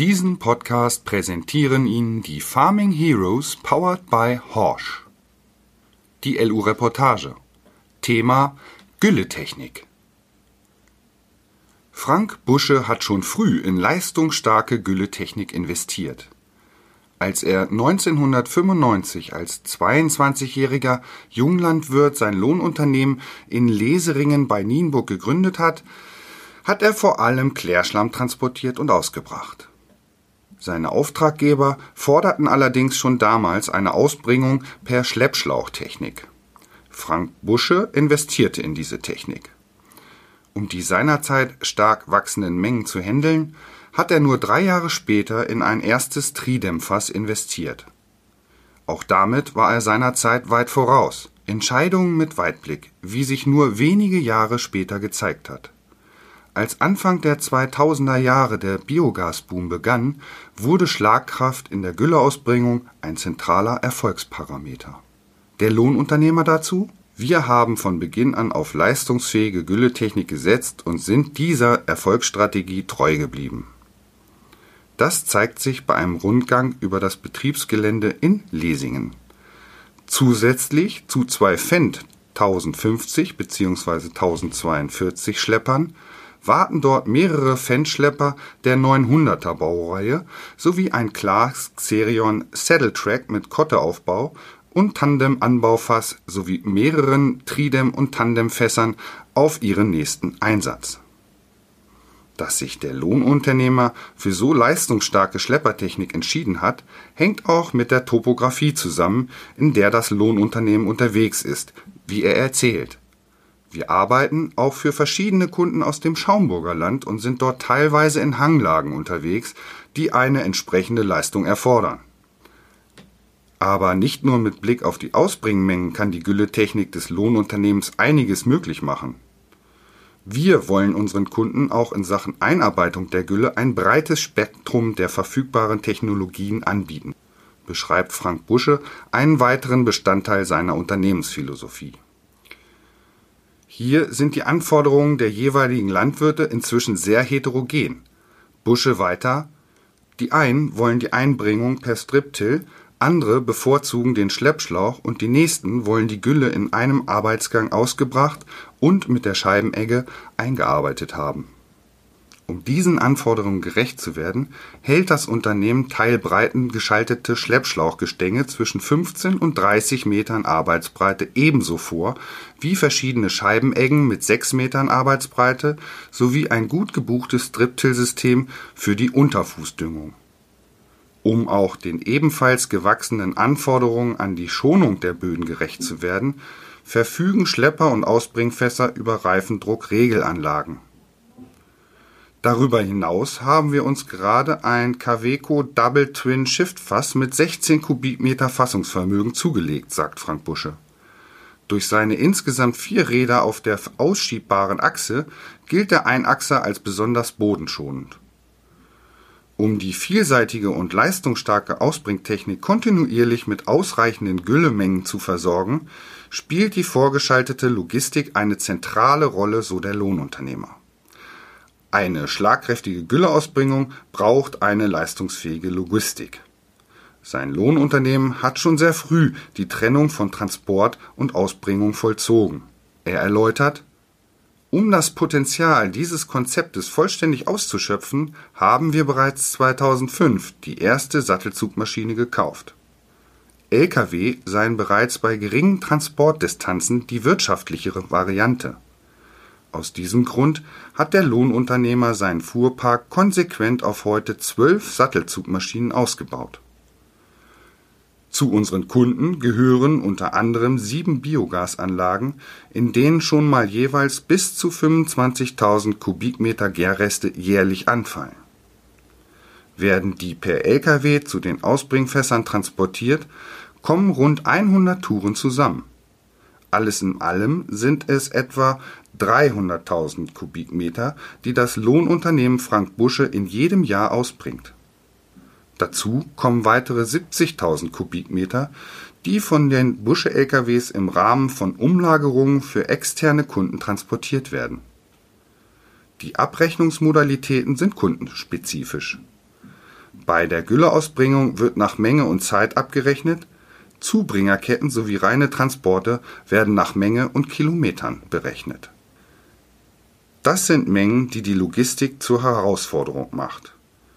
Diesen Podcast präsentieren Ihnen die Farming Heroes powered by Horsch. Die LU Reportage. Thema Gülletechnik. Frank Busche hat schon früh in leistungsstarke Gülletechnik investiert. Als er 1995 als 22-jähriger Junglandwirt sein Lohnunternehmen in Leseringen bei Nienburg gegründet hat, hat er vor allem Klärschlamm transportiert und ausgebracht. Seine Auftraggeber forderten allerdings schon damals eine Ausbringung per Schleppschlauchtechnik. Frank Busche investierte in diese Technik. Um die seinerzeit stark wachsenden Mengen zu handeln, hat er nur drei Jahre später in ein erstes Tridämpfers investiert. Auch damit war er seinerzeit weit voraus. Entscheidungen mit Weitblick, wie sich nur wenige Jahre später gezeigt hat. Als Anfang der 2000er Jahre der Biogasboom begann, wurde Schlagkraft in der Gülleausbringung ein zentraler Erfolgsparameter. Der Lohnunternehmer dazu? Wir haben von Beginn an auf leistungsfähige Gülletechnik gesetzt und sind dieser Erfolgsstrategie treu geblieben. Das zeigt sich bei einem Rundgang über das Betriebsgelände in Lesingen. Zusätzlich zu zwei Fendt 1050 bzw. 1042 Schleppern warten dort mehrere Fendt-Schlepper der 900er Baureihe sowie ein Clarks Xerion Saddletrack mit Kotteaufbau und Tandem-Anbaufass sowie mehreren Tridem- und Tandemfässern auf ihren nächsten Einsatz. Dass sich der Lohnunternehmer für so leistungsstarke Schleppertechnik entschieden hat, hängt auch mit der Topografie zusammen, in der das Lohnunternehmen unterwegs ist, wie er erzählt. Wir arbeiten auch für verschiedene Kunden aus dem Schaumburger Land und sind dort teilweise in Hanglagen unterwegs, die eine entsprechende Leistung erfordern. Aber nicht nur mit Blick auf die Ausbringmengen kann die Gülletechnik des Lohnunternehmens einiges möglich machen. Wir wollen unseren Kunden auch in Sachen Einarbeitung der Gülle ein breites Spektrum der verfügbaren Technologien anbieten, beschreibt Frank Busche einen weiteren Bestandteil seiner Unternehmensphilosophie. Hier sind die Anforderungen der jeweiligen Landwirte inzwischen sehr heterogen. Busche weiter: Die einen wollen die Einbringung per Striptill, andere bevorzugen den Schleppschlauch und die nächsten wollen die Gülle in einem Arbeitsgang ausgebracht und mit der Scheibenegge eingearbeitet haben um diesen Anforderungen gerecht zu werden, hält das Unternehmen teilbreiten geschaltete Schleppschlauchgestänge zwischen 15 und 30 Metern Arbeitsbreite ebenso vor wie verschiedene Scheibeneggen mit 6 Metern Arbeitsbreite sowie ein gut gebuchtes Striptill-System für die Unterfußdüngung. Um auch den ebenfalls gewachsenen Anforderungen an die Schonung der Böden gerecht zu werden, verfügen Schlepper und Ausbringfässer über Reifendruckregelanlagen Darüber hinaus haben wir uns gerade ein Kaweco Double Twin Shift Fass mit 16 Kubikmeter Fassungsvermögen zugelegt, sagt Frank Busche. Durch seine insgesamt vier Räder auf der ausschiebbaren Achse gilt der Einachser als besonders bodenschonend. Um die vielseitige und leistungsstarke Ausbringtechnik kontinuierlich mit ausreichenden Güllemengen zu versorgen, spielt die vorgeschaltete Logistik eine zentrale Rolle, so der Lohnunternehmer. Eine schlagkräftige Gülleausbringung braucht eine leistungsfähige Logistik. Sein Lohnunternehmen hat schon sehr früh die Trennung von Transport und Ausbringung vollzogen. Er erläutert, um das Potenzial dieses Konzeptes vollständig auszuschöpfen, haben wir bereits 2005 die erste Sattelzugmaschine gekauft. Lkw seien bereits bei geringen Transportdistanzen die wirtschaftlichere Variante aus diesem Grund hat der Lohnunternehmer seinen Fuhrpark konsequent auf heute zwölf Sattelzugmaschinen ausgebaut. Zu unseren Kunden gehören unter anderem sieben Biogasanlagen, in denen schon mal jeweils bis zu 25.000 Kubikmeter Gärreste jährlich anfallen. Werden die per Lkw zu den Ausbringfässern transportiert, kommen rund 100 Touren zusammen. Alles in allem sind es etwa 300.000 Kubikmeter, die das Lohnunternehmen Frank Busche in jedem Jahr ausbringt. Dazu kommen weitere 70.000 Kubikmeter, die von den Busche-LKWs im Rahmen von Umlagerungen für externe Kunden transportiert werden. Die Abrechnungsmodalitäten sind kundenspezifisch. Bei der Gülleausbringung wird nach Menge und Zeit abgerechnet, Zubringerketten sowie reine Transporte werden nach Menge und Kilometern berechnet. Das sind Mengen, die die Logistik zur Herausforderung macht.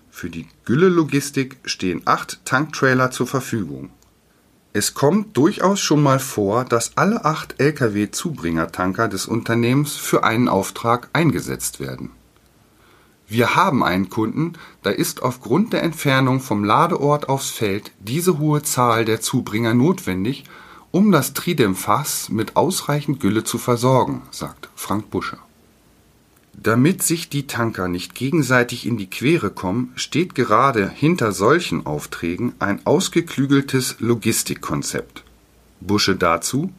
Für die Gülle-Logistik stehen acht Tanktrailer zur Verfügung. Es kommt durchaus schon mal vor, dass alle acht Lkw-Zubringertanker des Unternehmens für einen Auftrag eingesetzt werden. Wir haben einen Kunden, da ist aufgrund der Entfernung vom Ladeort aufs Feld diese hohe Zahl der Zubringer notwendig, um das Tridem-Fass mit ausreichend Gülle zu versorgen, sagt Frank Busche. Damit sich die Tanker nicht gegenseitig in die Quere kommen, steht gerade hinter solchen Aufträgen ein ausgeklügeltes Logistikkonzept. Busche dazu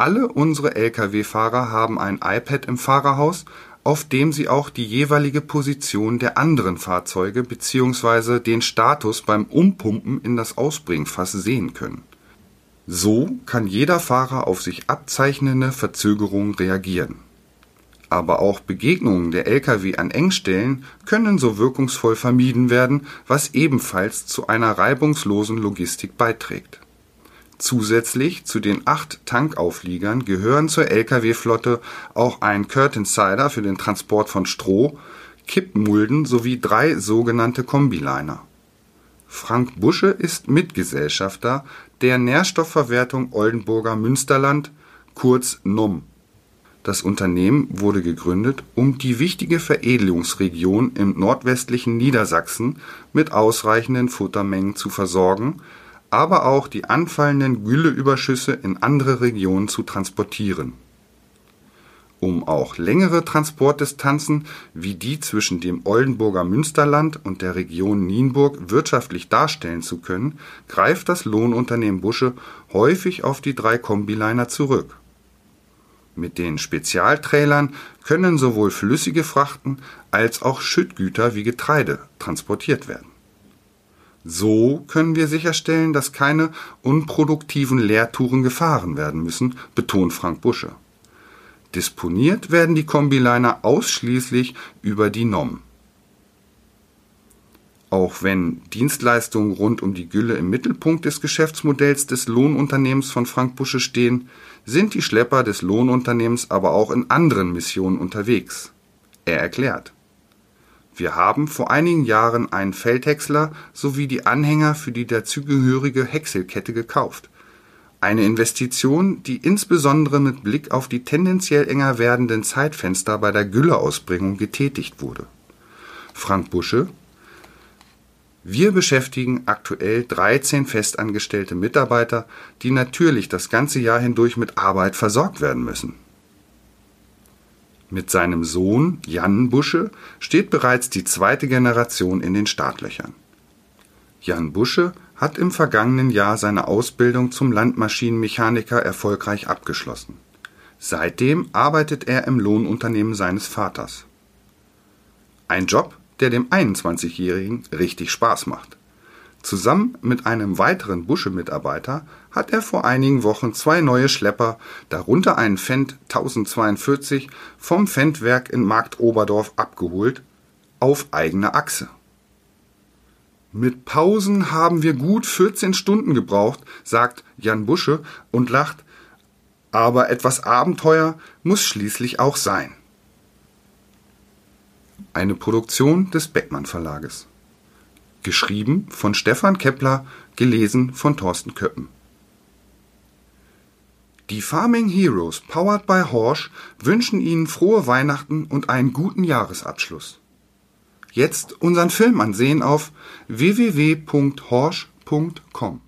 alle unsere Lkw-Fahrer haben ein iPad im Fahrerhaus, auf dem sie auch die jeweilige Position der anderen Fahrzeuge bzw. den Status beim Umpumpen in das Ausbringfass sehen können. So kann jeder Fahrer auf sich abzeichnende Verzögerungen reagieren aber auch Begegnungen der Lkw an Engstellen können so wirkungsvoll vermieden werden, was ebenfalls zu einer reibungslosen Logistik beiträgt. Zusätzlich zu den acht Tankaufliegern gehören zur Lkw-Flotte auch ein Curtain Sider für den Transport von Stroh, Kippmulden sowie drei sogenannte Kombiliner. Frank Busche ist Mitgesellschafter der Nährstoffverwertung Oldenburger Münsterland, kurz NUM das Unternehmen wurde gegründet, um die wichtige Veredelungsregion im nordwestlichen Niedersachsen mit ausreichenden Futtermengen zu versorgen, aber auch die anfallenden Gülleüberschüsse in andere Regionen zu transportieren. Um auch längere Transportdistanzen wie die zwischen dem Oldenburger Münsterland und der Region Nienburg wirtschaftlich darstellen zu können, greift das Lohnunternehmen Busche häufig auf die drei Kombiliner zurück mit den Spezialtrailern können sowohl flüssige Frachten als auch Schüttgüter wie Getreide transportiert werden. So können wir sicherstellen, dass keine unproduktiven Leertouren gefahren werden müssen, betont Frank Busche. Disponiert werden die Kombiliner ausschließlich über die NOM. Auch wenn Dienstleistungen rund um die Gülle im Mittelpunkt des Geschäftsmodells des Lohnunternehmens von Frank Busche stehen, sind die Schlepper des Lohnunternehmens aber auch in anderen Missionen unterwegs. Er erklärt. Wir haben vor einigen Jahren einen Feldhäcksler sowie die Anhänger für die dazugehörige Häckselkette gekauft. Eine Investition, die insbesondere mit Blick auf die tendenziell enger werdenden Zeitfenster bei der Gülleausbringung getätigt wurde. Frank Busche, wir beschäftigen aktuell 13 festangestellte Mitarbeiter, die natürlich das ganze Jahr hindurch mit Arbeit versorgt werden müssen. Mit seinem Sohn Jan Busche steht bereits die zweite Generation in den Startlöchern. Jan Busche hat im vergangenen Jahr seine Ausbildung zum Landmaschinenmechaniker erfolgreich abgeschlossen. Seitdem arbeitet er im Lohnunternehmen seines Vaters. Ein Job, der dem 21-Jährigen richtig Spaß macht. Zusammen mit einem weiteren Busche-Mitarbeiter hat er vor einigen Wochen zwei neue Schlepper, darunter einen Fendt 1042 vom Fendtwerk in Markt Oberdorf abgeholt, auf eigene Achse. Mit Pausen haben wir gut 14 Stunden gebraucht, sagt Jan Busche und lacht, aber etwas Abenteuer muss schließlich auch sein. Eine Produktion des Beckmann Verlages. Geschrieben von Stefan Kepler, gelesen von Thorsten Köppen. Die Farming Heroes, powered by Horsch, wünschen Ihnen frohe Weihnachten und einen guten Jahresabschluss. Jetzt unseren Film ansehen auf www.horsch.com.